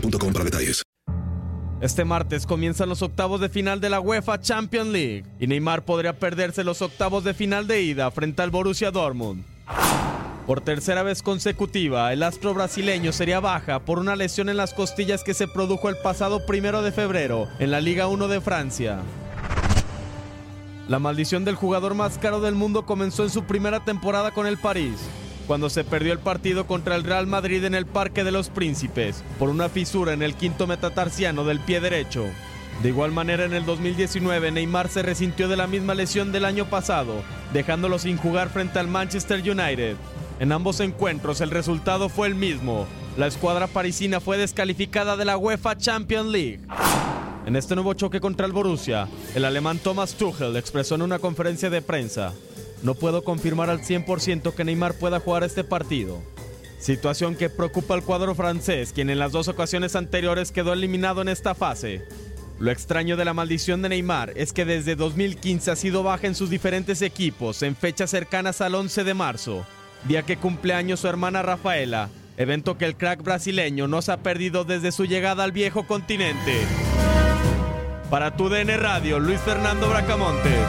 para detalles. Este martes comienzan los octavos de final de la UEFA Champions League y Neymar podría perderse los octavos de final de ida frente al Borussia Dortmund. Por tercera vez consecutiva, el astro brasileño sería baja por una lesión en las costillas que se produjo el pasado primero de febrero en la Liga 1 de Francia. La maldición del jugador más caro del mundo comenzó en su primera temporada con el París, cuando se perdió el partido contra el Real Madrid en el Parque de los Príncipes por una fisura en el quinto metatarsiano del pie derecho. De igual manera, en el 2019, Neymar se resintió de la misma lesión del año pasado, dejándolo sin jugar frente al Manchester United. En ambos encuentros, el resultado fue el mismo. La escuadra parisina fue descalificada de la UEFA Champions League. En este nuevo choque contra el Borussia, el alemán Thomas Tuchel expresó en una conferencia de prensa, no puedo confirmar al 100% que Neymar pueda jugar este partido. Situación que preocupa al cuadro francés, quien en las dos ocasiones anteriores quedó eliminado en esta fase. Lo extraño de la maldición de Neymar es que desde 2015 ha sido baja en sus diferentes equipos en fechas cercanas al 11 de marzo, día que cumple años su hermana Rafaela, evento que el crack brasileño no se ha perdido desde su llegada al viejo continente. Para tu DN Radio, Luis Fernando Bracamontes.